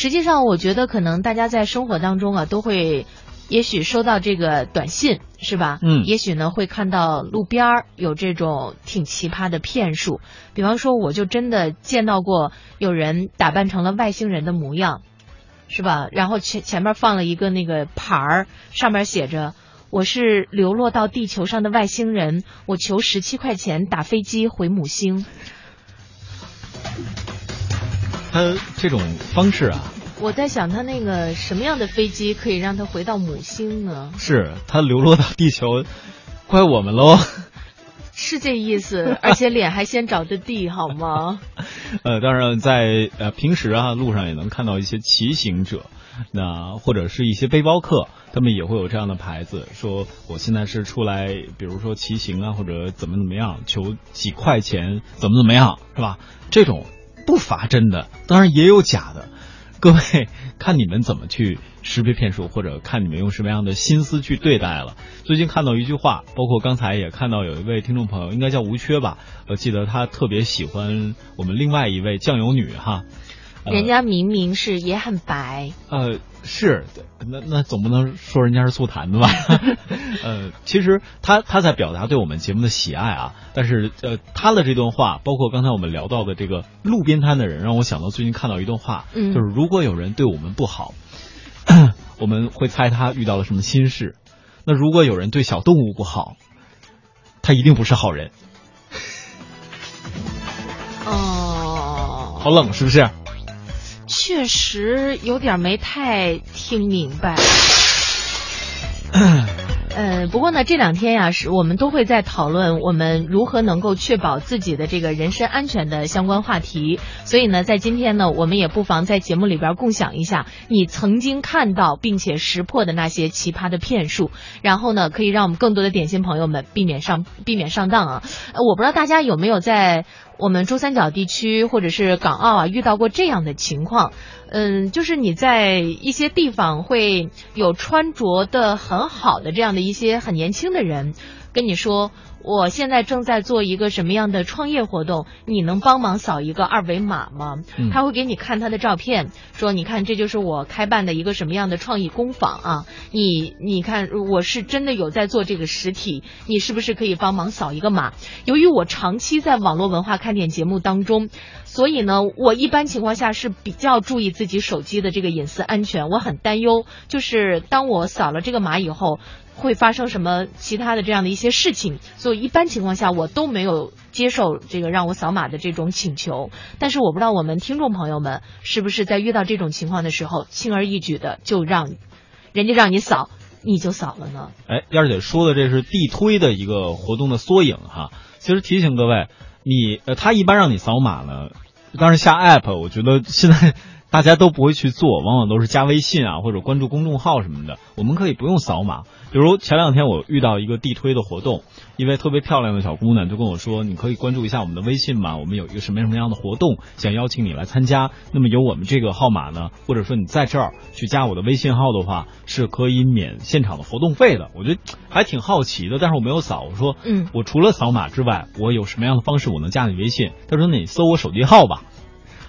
实际上，我觉得可能大家在生活当中啊，都会，也许收到这个短信，是吧？嗯也许呢会看到路边儿有这种挺奇葩的骗术，比方说，我就真的见到过有人打扮成了外星人的模样，是吧？然后前前面放了一个那个牌儿，上面写着。我是流落到地球上的外星人，我求十七块钱打飞机回母星。他这种方式啊，我在想，他那个什么样的飞机可以让他回到母星呢？是他流落到地球，怪我们喽。是这意思，而且脸还先着的地，好吗？呃，当然在呃平时啊路上也能看到一些骑行者，那或者是一些背包客，他们也会有这样的牌子，说我现在是出来，比如说骑行啊，或者怎么怎么样，求几块钱，怎么怎么样，是吧？这种不乏真的，当然也有假的。各位看你们怎么去识别骗术，或者看你们用什么样的心思去对待了。最近看到一句话，包括刚才也看到有一位听众朋友，应该叫吴缺吧，我记得他特别喜欢我们另外一位酱油女哈。呃人家明明是也很白，呃，是，那那总不能说人家是醋坛子吧？呃，其实他他在表达对我们节目的喜爱啊，但是呃，他的这段话，包括刚才我们聊到的这个路边摊的人，让我想到最近看到一段话，嗯就是如果有人对我们不好，我们会猜他遇到了什么心事；那如果有人对小动物不好，他一定不是好人。哦，好冷是不是？确实有点没太听明白。呃，不过呢，这两天呀，是我们都会在讨论我们如何能够确保自己的这个人身安全的相关话题。所以呢，在今天呢，我们也不妨在节目里边共享一下你曾经看到并且识破的那些奇葩的骗术，然后呢，可以让我们更多的点心朋友们避免上避免上当啊。呃我不知道大家有没有在我们珠三角地区或者是港澳啊遇到过这样的情况。嗯，就是你在一些地方会有穿着的很好的这样的一些很年轻的人，跟你说。我现在正在做一个什么样的创业活动？你能帮忙扫一个二维码吗？嗯他会给你看他的照片，说你看这就是我开办的一个什么样的创意工坊啊！你你看我是真的有在做这个实体，你是不是可以帮忙扫一个码？由于我长期在网络文化看点节目当中，所以呢，我一般情况下是比较注意自己手机的这个隐私安全，我很担忧，就是当我扫了这个码以后。会发生什么其他的这样的一些事情，所以一般情况下我都没有接受这个让我扫码的这种请求。但是我不知道我们听众朋友们是不是在遇到这种情况的时候，轻而易举的就让人家让你扫，你就扫了呢？哎，燕儿姐说的这是地推的一个活动的缩影哈。其实提醒各位，你呃，他一般让你扫码呢，当然下 app，我觉得现在大家都不会去做，往往都是加微信啊或者关注公众号什么的。我们可以不用扫码，比如前两天我遇到一个地推的活动，一位特别漂亮的小姑娘就跟我说，你可以关注一下我们的微信嘛，我们有一个什么什么样的活动，想邀请你来参加。那么有我们这个号码呢，或者说你在这儿去加我的微信号的话，是可以免现场的活动费的。我觉得还挺好奇的，但是我没有扫。我说，嗯，我除了扫码之外，我有什么样的方式我能加你微信？她说，那你搜我手机号吧。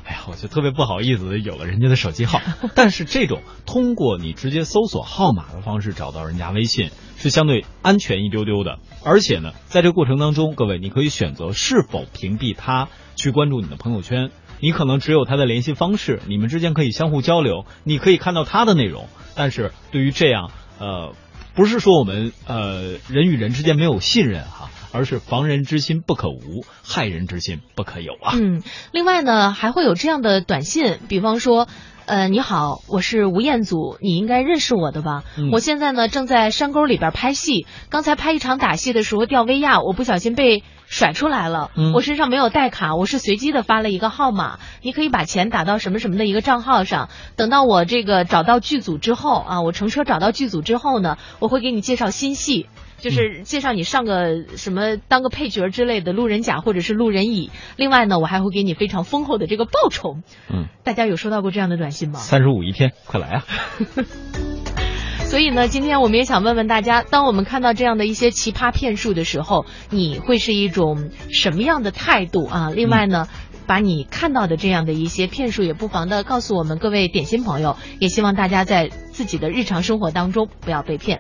哎呀，我就特别不好意思有了人家的手机号，但是这种通过你直接搜索号码的方式找到人家微信是相对安全一丢丢的，而且呢，在这个过程当中，各位你可以选择是否屏蔽他去关注你的朋友圈，你可能只有他的联系方式，你们之间可以相互交流，你可以看到他的内容，但是对于这样，呃，不是说我们呃人与人之间没有信任哈、而是防人之心不可无，害人之心不可有啊。嗯，另外呢，还会有这样的短信，比方说。呃，你好，我是吴彦祖，你应该认识我的吧？嗯我现在呢正在山沟里边拍戏，刚才拍一场打戏的时候掉威亚，我不小心被甩出来了。嗯我身上没有带卡，我是随机的发了一个号码，你可以把钱打到什么什么的一个账号上。等到我这个找到剧组之后啊，我乘车找到剧组之后呢，我会给你介绍新戏。就是介绍你上个什么当个配角之类的路人甲或者是路人乙，另外呢，我还会给你非常丰厚的这个报酬。嗯，大家有收到过这样的短信吗？三十五一天，快来啊！所以呢，今天我们也想问问大家，当我们看到这样的一些奇葩骗术的时候，你会是一种什么样的态度啊？另外呢，把你看到的这样的一些骗术，也不妨的告诉我们各位点心朋友。也希望大家在自己的日常生活当中不要被骗。